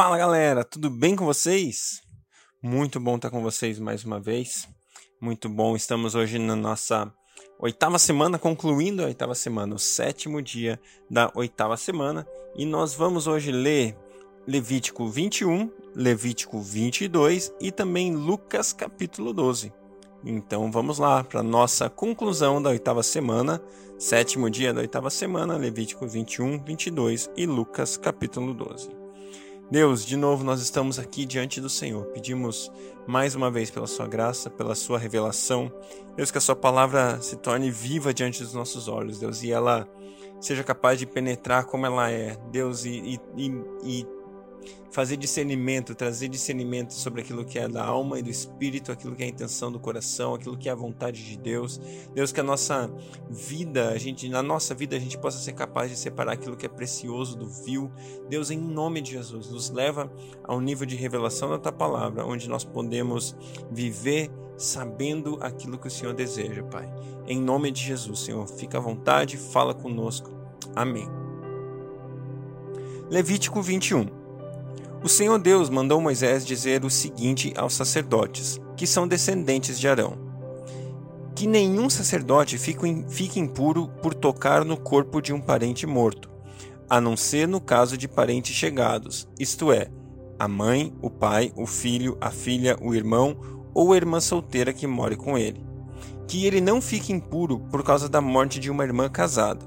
Fala galera, tudo bem com vocês? Muito bom estar com vocês mais uma vez. Muito bom, estamos hoje na nossa oitava semana, concluindo a oitava semana, o sétimo dia da oitava semana. E nós vamos hoje ler Levítico 21, Levítico 22 e também Lucas capítulo 12. Então vamos lá para nossa conclusão da oitava semana, sétimo dia da oitava semana, Levítico 21, 22 e Lucas capítulo 12. Deus, de novo nós estamos aqui diante do Senhor. Pedimos mais uma vez pela sua graça, pela sua revelação. Deus, que a sua palavra se torne viva diante dos nossos olhos, Deus, e ela seja capaz de penetrar como ela é, Deus, e, e, e fazer discernimento, trazer discernimento sobre aquilo que é da alma e do espírito, aquilo que é a intenção do coração, aquilo que é a vontade de Deus. Deus, que a nossa vida, a gente, na nossa vida, a gente possa ser capaz de separar aquilo que é precioso do vil. Deus, em nome de Jesus, nos leva ao nível de revelação da tua palavra, onde nós podemos viver sabendo aquilo que o Senhor deseja, Pai. Em nome de Jesus, Senhor, fica à vontade, fala conosco. Amém. Levítico 21 o Senhor Deus mandou Moisés dizer o seguinte aos sacerdotes, que são descendentes de Arão: Que nenhum sacerdote fique impuro por tocar no corpo de um parente morto, a não ser no caso de parentes chegados, isto é, a mãe, o pai, o filho, a filha, o irmão ou a irmã solteira que more com ele. Que ele não fique impuro por causa da morte de uma irmã casada.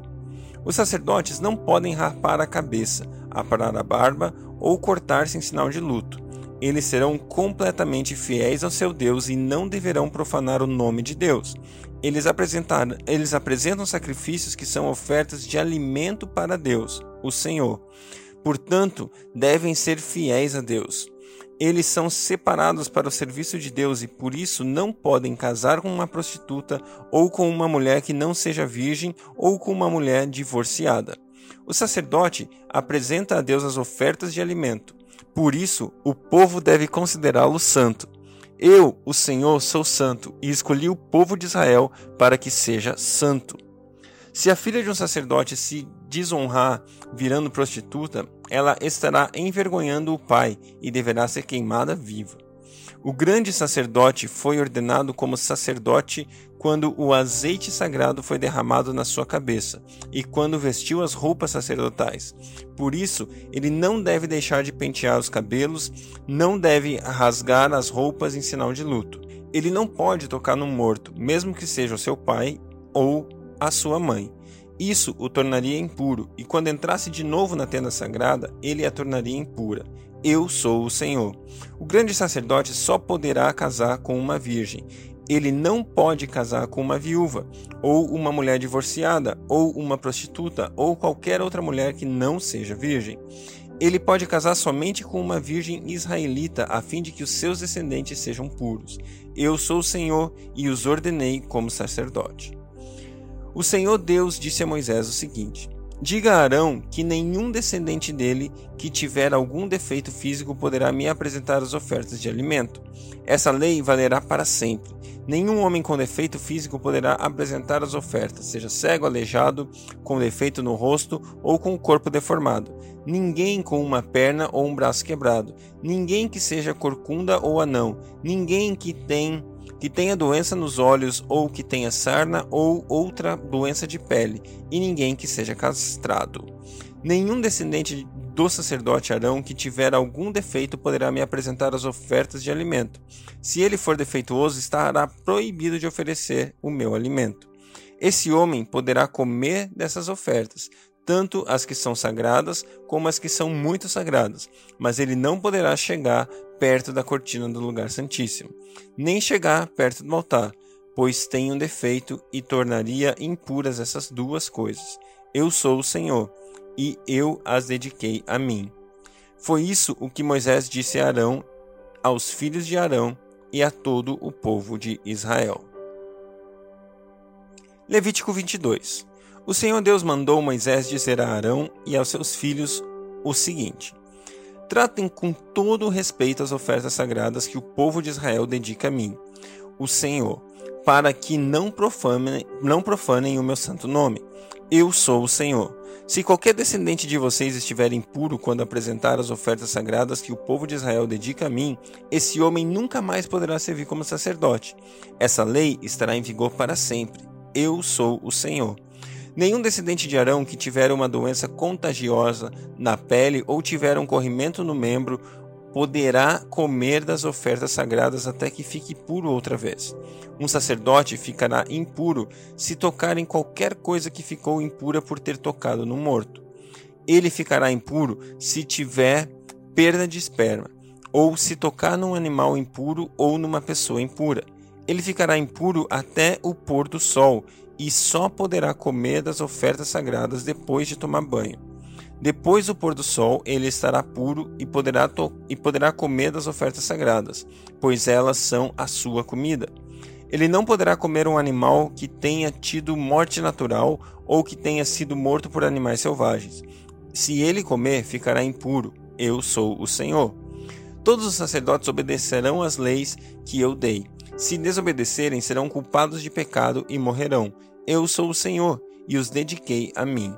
Os sacerdotes não podem rapar a cabeça, aparar a barba ou cortar-se em sinal de luto. Eles serão completamente fiéis ao seu Deus e não deverão profanar o nome de Deus. Eles, eles apresentam sacrifícios que são ofertas de alimento para Deus, o Senhor. Portanto, devem ser fiéis a Deus. Eles são separados para o serviço de Deus e por isso não podem casar com uma prostituta ou com uma mulher que não seja virgem ou com uma mulher divorciada. O sacerdote apresenta a Deus as ofertas de alimento. Por isso, o povo deve considerá-lo santo. Eu, o Senhor, sou santo e escolhi o povo de Israel para que seja santo. Se a filha de um sacerdote se desonrar virando prostituta, ela estará envergonhando o pai e deverá ser queimada viva. O grande sacerdote foi ordenado como sacerdote quando o azeite sagrado foi derramado na sua cabeça e quando vestiu as roupas sacerdotais. Por isso, ele não deve deixar de pentear os cabelos, não deve rasgar as roupas em sinal de luto. Ele não pode tocar no morto, mesmo que seja o seu pai ou a sua mãe. Isso o tornaria impuro, e quando entrasse de novo na tenda sagrada, ele a tornaria impura. Eu sou o Senhor. O grande sacerdote só poderá casar com uma virgem. Ele não pode casar com uma viúva, ou uma mulher divorciada, ou uma prostituta, ou qualquer outra mulher que não seja virgem. Ele pode casar somente com uma virgem israelita, a fim de que os seus descendentes sejam puros. Eu sou o Senhor e os ordenei como sacerdote. O Senhor Deus disse a Moisés o seguinte: Diga a Arão que nenhum descendente dele que tiver algum defeito físico poderá me apresentar as ofertas de alimento. Essa lei valerá para sempre. Nenhum homem com defeito físico poderá apresentar as ofertas, seja cego, aleijado, com defeito no rosto ou com o corpo deformado. Ninguém com uma perna ou um braço quebrado. Ninguém que seja corcunda ou anão. Ninguém que tem que tenha doença nos olhos ou que tenha sarna ou outra doença de pele, e ninguém que seja castrado. Nenhum descendente do sacerdote Arão que tiver algum defeito poderá me apresentar as ofertas de alimento. Se ele for defeituoso, estará proibido de oferecer o meu alimento. Esse homem poderá comer dessas ofertas, tanto as que são sagradas como as que são muito sagradas, mas ele não poderá chegar perto da cortina do lugar santíssimo, nem chegar perto do altar, pois tem um defeito e tornaria impuras essas duas coisas. Eu sou o Senhor, e eu as dediquei a mim. Foi isso o que Moisés disse a Arão, aos filhos de Arão e a todo o povo de Israel. Levítico 22 o Senhor Deus mandou Moisés dizer a Arão e aos seus filhos o seguinte: Tratem com todo respeito as ofertas sagradas que o povo de Israel dedica a mim, o Senhor, para que não profanem, não profanem o meu santo nome. Eu sou o Senhor. Se qualquer descendente de vocês estiver impuro quando apresentar as ofertas sagradas que o povo de Israel dedica a mim, esse homem nunca mais poderá servir como sacerdote. Essa lei estará em vigor para sempre. Eu sou o Senhor. Nenhum descendente de Arão que tiver uma doença contagiosa na pele ou tiver um corrimento no membro poderá comer das ofertas sagradas até que fique puro outra vez. Um sacerdote ficará impuro se tocar em qualquer coisa que ficou impura por ter tocado no morto. Ele ficará impuro se tiver perda de esperma, ou se tocar num animal impuro ou numa pessoa impura. Ele ficará impuro até o pôr do sol e só poderá comer das ofertas sagradas depois de tomar banho. Depois do pôr do sol, ele estará puro e poderá, e poderá comer das ofertas sagradas, pois elas são a sua comida. Ele não poderá comer um animal que tenha tido morte natural ou que tenha sido morto por animais selvagens. Se ele comer, ficará impuro. Eu sou o Senhor. Todos os sacerdotes obedecerão às leis que eu dei. Se desobedecerem, serão culpados de pecado e morrerão. Eu sou o Senhor e os dediquei a mim.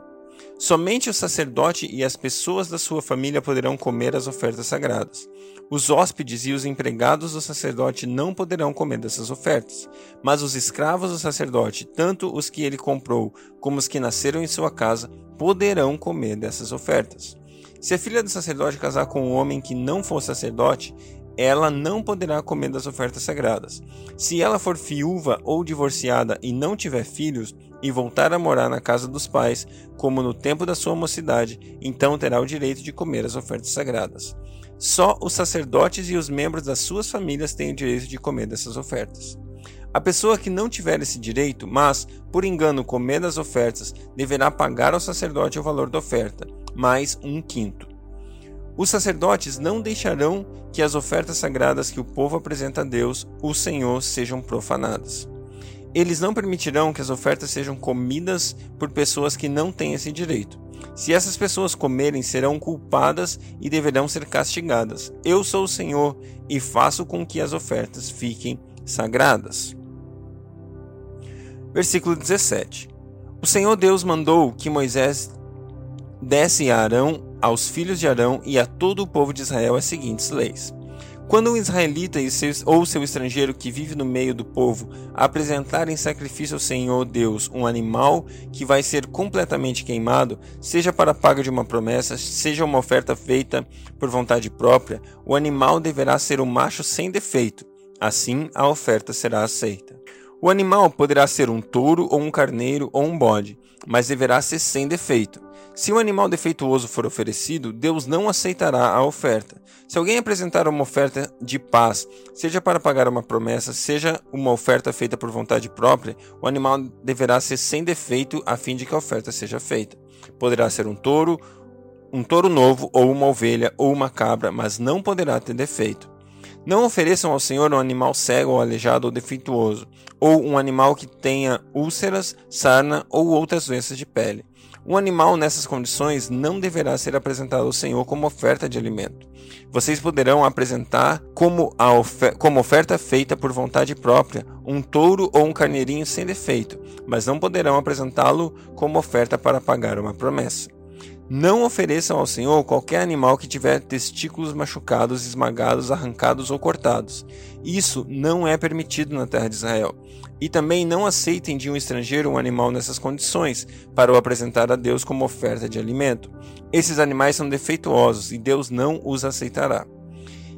Somente o sacerdote e as pessoas da sua família poderão comer as ofertas sagradas. Os hóspedes e os empregados do sacerdote não poderão comer dessas ofertas, mas os escravos do sacerdote, tanto os que ele comprou como os que nasceram em sua casa, poderão comer dessas ofertas. Se a filha do sacerdote casar com um homem que não for sacerdote, ela não poderá comer das ofertas sagradas. Se ela for viúva ou divorciada e não tiver filhos, e voltar a morar na casa dos pais, como no tempo da sua mocidade, então terá o direito de comer as ofertas sagradas. Só os sacerdotes e os membros das suas famílias têm o direito de comer dessas ofertas. A pessoa que não tiver esse direito, mas, por engano, comer das ofertas, deverá pagar ao sacerdote o valor da oferta, mais um quinto. Os sacerdotes não deixarão que as ofertas sagradas que o povo apresenta a Deus, o Senhor, sejam profanadas. Eles não permitirão que as ofertas sejam comidas por pessoas que não têm esse direito. Se essas pessoas comerem, serão culpadas e deverão ser castigadas. Eu sou o Senhor e faço com que as ofertas fiquem sagradas. Versículo 17: O Senhor Deus mandou que Moisés desse a Arão, aos filhos de Arão e a todo o povo de Israel as seguintes leis. Quando um israelita ou seu estrangeiro que vive no meio do povo apresentar em sacrifício ao Senhor Deus um animal que vai ser completamente queimado, seja para paga de uma promessa, seja uma oferta feita por vontade própria, o animal deverá ser um macho sem defeito. Assim, a oferta será aceita. O animal poderá ser um touro ou um carneiro ou um bode, mas deverá ser sem defeito. Se um animal defeituoso for oferecido, Deus não aceitará a oferta. Se alguém apresentar uma oferta de paz, seja para pagar uma promessa, seja uma oferta feita por vontade própria, o animal deverá ser sem defeito a fim de que a oferta seja feita. Poderá ser um touro, um touro novo, ou uma ovelha, ou uma cabra, mas não poderá ter defeito. Não ofereçam ao Senhor um animal cego ou aleijado ou defeituoso, ou um animal que tenha úlceras, sarna ou outras doenças de pele. Um animal nessas condições não deverá ser apresentado ao Senhor como oferta de alimento. Vocês poderão apresentar como, ofer como oferta feita por vontade própria um touro ou um carneirinho sem defeito, mas não poderão apresentá-lo como oferta para pagar uma promessa. Não ofereçam ao Senhor qualquer animal que tiver testículos machucados, esmagados, arrancados ou cortados. Isso não é permitido na terra de Israel. E também não aceitem de um estrangeiro um animal nessas condições, para o apresentar a Deus como oferta de alimento. Esses animais são defeituosos e Deus não os aceitará.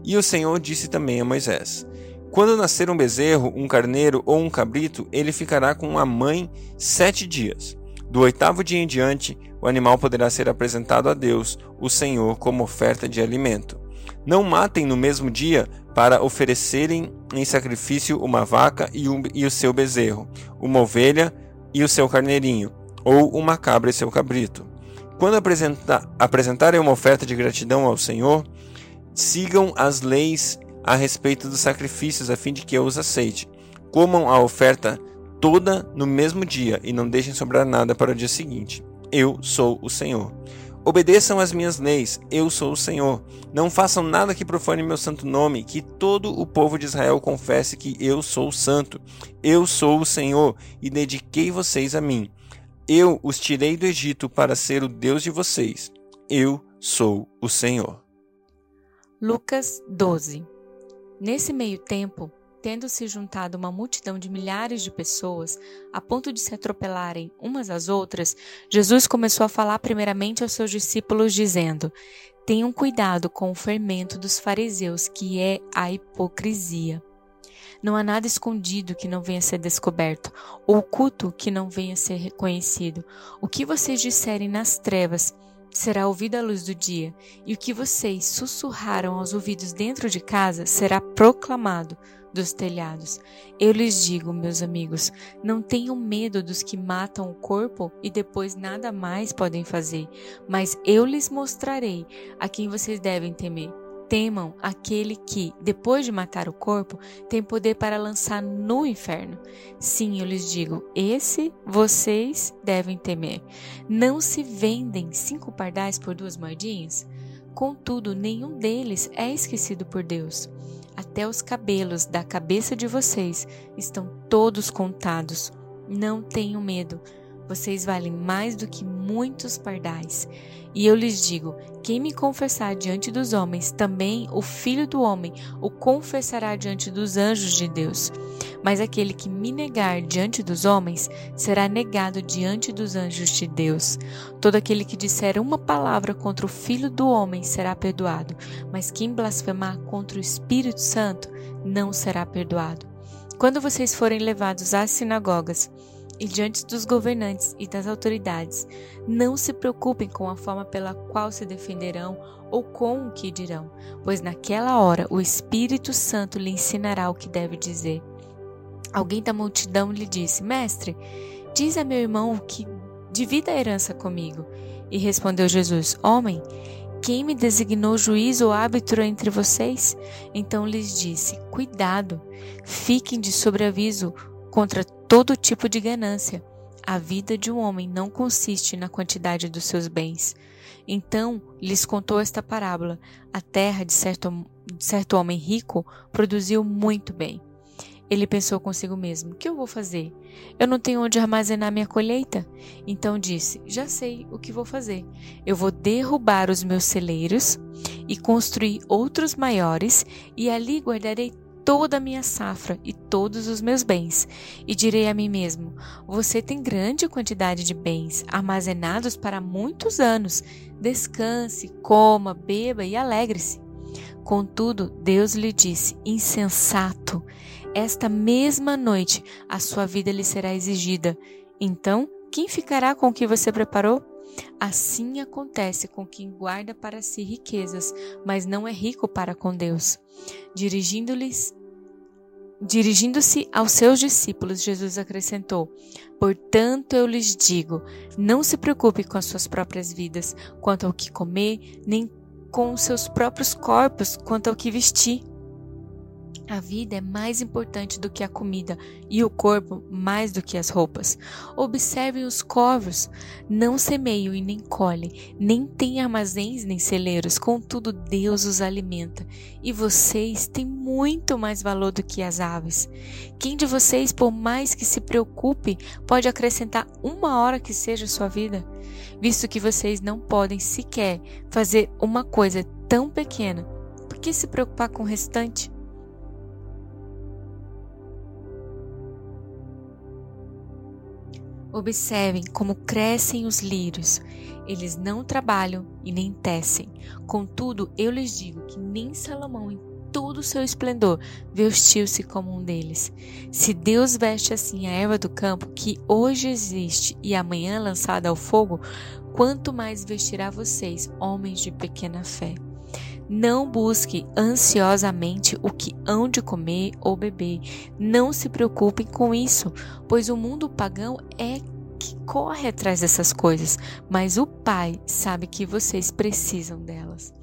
E o Senhor disse também a Moisés: Quando nascer um bezerro, um carneiro ou um cabrito, ele ficará com a mãe sete dias. Do oitavo dia em diante, o animal poderá ser apresentado a Deus, o Senhor, como oferta de alimento. Não matem no mesmo dia para oferecerem em sacrifício uma vaca e, um, e o seu bezerro, uma ovelha e o seu carneirinho, ou uma cabra e seu cabrito. Quando apresenta, apresentarem uma oferta de gratidão ao Senhor, sigam as leis a respeito dos sacrifícios, a fim de que eu os aceite. Comam a oferta toda no mesmo dia e não deixem sobrar nada para o dia seguinte. Eu sou o Senhor. Obedeçam às minhas leis, eu sou o Senhor. Não façam nada que profane meu santo nome, que todo o povo de Israel confesse que eu sou santo. Eu sou o Senhor e dediquei vocês a mim. Eu os tirei do Egito para ser o Deus de vocês. Eu sou o Senhor. Lucas 12 Nesse meio tempo, tendo se juntado uma multidão de milhares de pessoas, a ponto de se atropelarem umas às outras, Jesus começou a falar primeiramente aos seus discípulos, dizendo: Tenham cuidado com o fermento dos fariseus, que é a hipocrisia. Não há nada escondido que não venha a ser descoberto, ou oculto que não venha a ser reconhecido. O que vocês disserem nas trevas será ouvido à luz do dia, e o que vocês sussurraram aos ouvidos dentro de casa será proclamado dos telhados. Eu lhes digo, meus amigos, não tenham medo dos que matam o corpo e depois nada mais podem fazer, mas eu lhes mostrarei a quem vocês devem temer temam aquele que, depois de matar o corpo, tem poder para lançar no inferno. Sim, eu lhes digo, esse vocês devem temer. Não se vendem cinco pardais por duas moedinhas? Contudo, nenhum deles é esquecido por Deus. Até os cabelos da cabeça de vocês estão todos contados. Não tenham medo vocês valem mais do que muitos pardais. E eu lhes digo: quem me confessar diante dos homens, também o Filho do Homem o confessará diante dos anjos de Deus. Mas aquele que me negar diante dos homens, será negado diante dos anjos de Deus. Todo aquele que disser uma palavra contra o Filho do Homem será perdoado, mas quem blasfemar contra o Espírito Santo não será perdoado. Quando vocês forem levados às sinagogas, e diante dos governantes e das autoridades. Não se preocupem com a forma pela qual se defenderão ou com o que dirão, pois naquela hora o Espírito Santo lhe ensinará o que deve dizer. Alguém da multidão lhe disse: Mestre, diz a meu irmão que divida a herança comigo. E respondeu Jesus: Homem, quem me designou juiz ou árbitro entre vocês? Então lhes disse: Cuidado, fiquem de sobreaviso contra todo tipo de ganância. A vida de um homem não consiste na quantidade dos seus bens. Então lhes contou esta parábola: A terra de certo, de certo homem rico produziu muito bem. Ele pensou consigo mesmo: O que eu vou fazer? Eu não tenho onde armazenar minha colheita. Então disse: Já sei o que vou fazer. Eu vou derrubar os meus celeiros e construir outros maiores, e ali guardarei toda a minha safra e todos os meus bens, e direi a mim mesmo: Você tem grande quantidade de bens armazenados para muitos anos. Descanse, coma, beba e alegre-se. Contudo, Deus lhe disse: Insensato, esta mesma noite a sua vida lhe será exigida. Então, quem ficará com o que você preparou? Assim acontece com quem guarda para si riquezas, mas não é rico para com Deus. Dirigindo-lhes Dirigindo-se aos seus discípulos, Jesus acrescentou: Portanto, eu lhes digo: não se preocupe com as suas próprias vidas, quanto ao que comer, nem com os seus próprios corpos, quanto ao que vestir. A vida é mais importante do que a comida e o corpo mais do que as roupas. Observem os corvos, não semeiam e nem colhem, nem têm armazéns nem celeiros, contudo Deus os alimenta. E vocês têm muito mais valor do que as aves. Quem de vocês, por mais que se preocupe, pode acrescentar uma hora que seja sua vida? Visto que vocês não podem sequer fazer uma coisa tão pequena, por que se preocupar com o restante? Observem como crescem os lírios. Eles não trabalham e nem tecem. Contudo, eu lhes digo que nem Salomão, em todo o seu esplendor, vestiu-se como um deles. Se Deus veste assim a erva do campo, que hoje existe e amanhã lançada ao fogo, quanto mais vestirá vocês, homens de pequena fé. Não busque ansiosamente o que hão de comer ou beber. Não se preocupem com isso, pois o mundo pagão é que corre atrás dessas coisas, mas o Pai sabe que vocês precisam delas.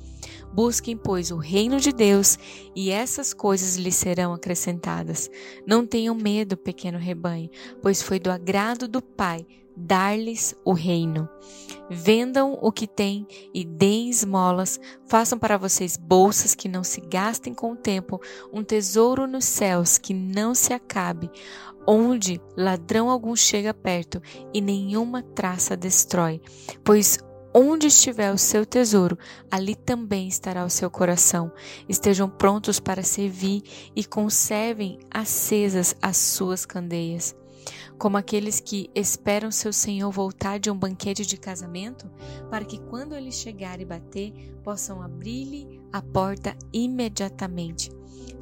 Busquem, pois, o reino de Deus e essas coisas lhes serão acrescentadas. Não tenham medo, pequeno rebanho, pois foi do agrado do Pai dar-lhes o reino. Vendam o que têm e deem esmolas, façam para vocês bolsas que não se gastem com o tempo, um tesouro nos céus que não se acabe, onde ladrão algum chega perto e nenhuma traça destrói. Pois Onde estiver o seu tesouro, ali também estará o seu coração. Estejam prontos para servir e conservem acesas as suas candeias como aqueles que esperam seu senhor voltar de um banquete de casamento, para que quando ele chegar e bater, possam abrir-lhe a porta imediatamente.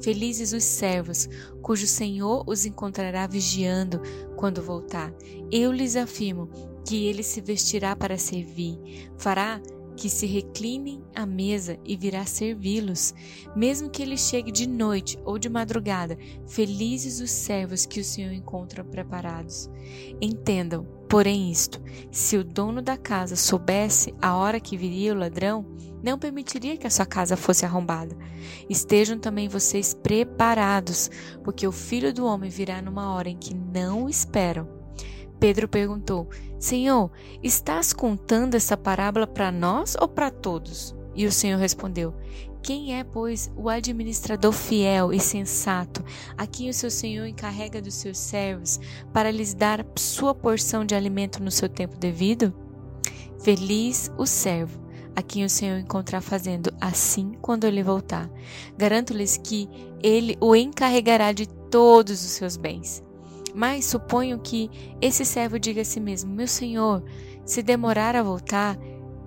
Felizes os servos, cujo senhor os encontrará vigiando quando voltar. Eu lhes afirmo que ele se vestirá para servir, fará que se reclinem à mesa e virá servi-los, mesmo que ele chegue de noite ou de madrugada, felizes os servos que o Senhor encontra preparados. Entendam, porém, isto: se o dono da casa soubesse a hora que viria o ladrão, não permitiria que a sua casa fosse arrombada. Estejam também vocês preparados, porque o filho do homem virá numa hora em que não esperam. Pedro perguntou: Senhor, estás contando essa parábola para nós ou para todos? E o Senhor respondeu: Quem é, pois, o administrador fiel e sensato, a quem o seu Senhor encarrega dos seus servos, para lhes dar sua porção de alimento no seu tempo devido? Feliz o servo, a quem o Senhor encontrar fazendo assim quando ele voltar. Garanto-lhes que ele o encarregará de todos os seus bens. Mas suponho que esse servo diga a si mesmo: Meu senhor, se demorar a voltar,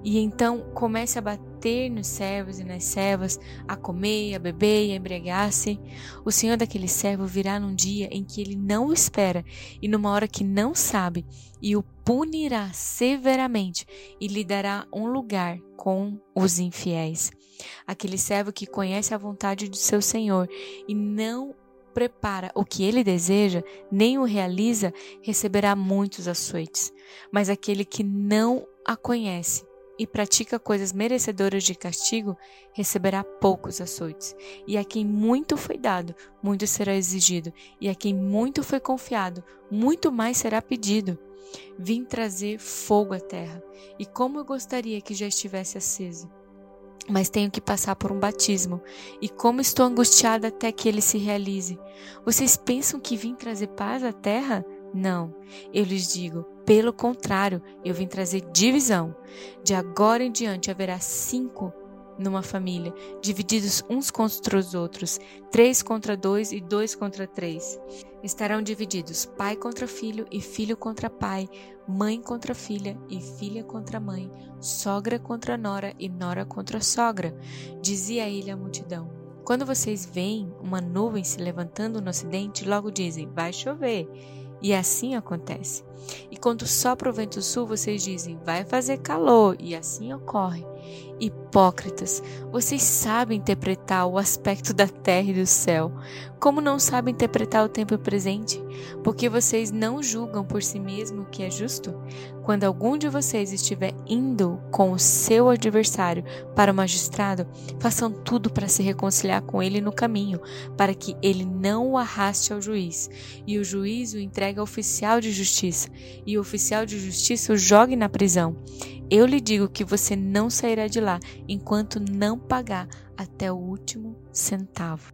e então comece a bater nos servos e nas servas, a comer, a beber e a embriagar-se, o senhor daquele servo virá num dia em que ele não o espera e numa hora que não sabe, e o punirá severamente e lhe dará um lugar com os infiéis. Aquele servo que conhece a vontade do seu senhor e não prepara o que ele deseja, nem o realiza, receberá muitos açoites. Mas aquele que não a conhece e pratica coisas merecedoras de castigo, receberá poucos açoites. E a quem muito foi dado, muito será exigido, e a quem muito foi confiado, muito mais será pedido. Vim trazer fogo à terra, e como eu gostaria que já estivesse aceso mas tenho que passar por um batismo, e como estou angustiada até que ele se realize. Vocês pensam que vim trazer paz à terra? Não, eu lhes digo, pelo contrário, eu vim trazer divisão. De agora em diante haverá cinco numa família, divididos uns contra os outros, três contra dois e dois contra três. Estarão divididos pai contra filho e filho contra pai, mãe contra filha e filha contra mãe, sogra contra nora e nora contra sogra. Dizia ele à multidão: Quando vocês veem uma nuvem se levantando no ocidente, logo dizem: Vai chover. E assim acontece. E quando sopra o vento sul, vocês dizem: Vai fazer calor. E assim ocorre. Hipócritas, vocês sabem interpretar o aspecto da terra e do céu, como não sabem interpretar o tempo presente? Porque vocês não julgam por si mesmo o que é justo? Quando algum de vocês estiver indo com o seu adversário para o magistrado, façam tudo para se reconciliar com ele no caminho, para que ele não o arraste ao juiz, e o juiz o entregue ao oficial de justiça, e o oficial de justiça o jogue na prisão. Eu lhe digo que você não sairá de lá enquanto não pagar até o último centavo.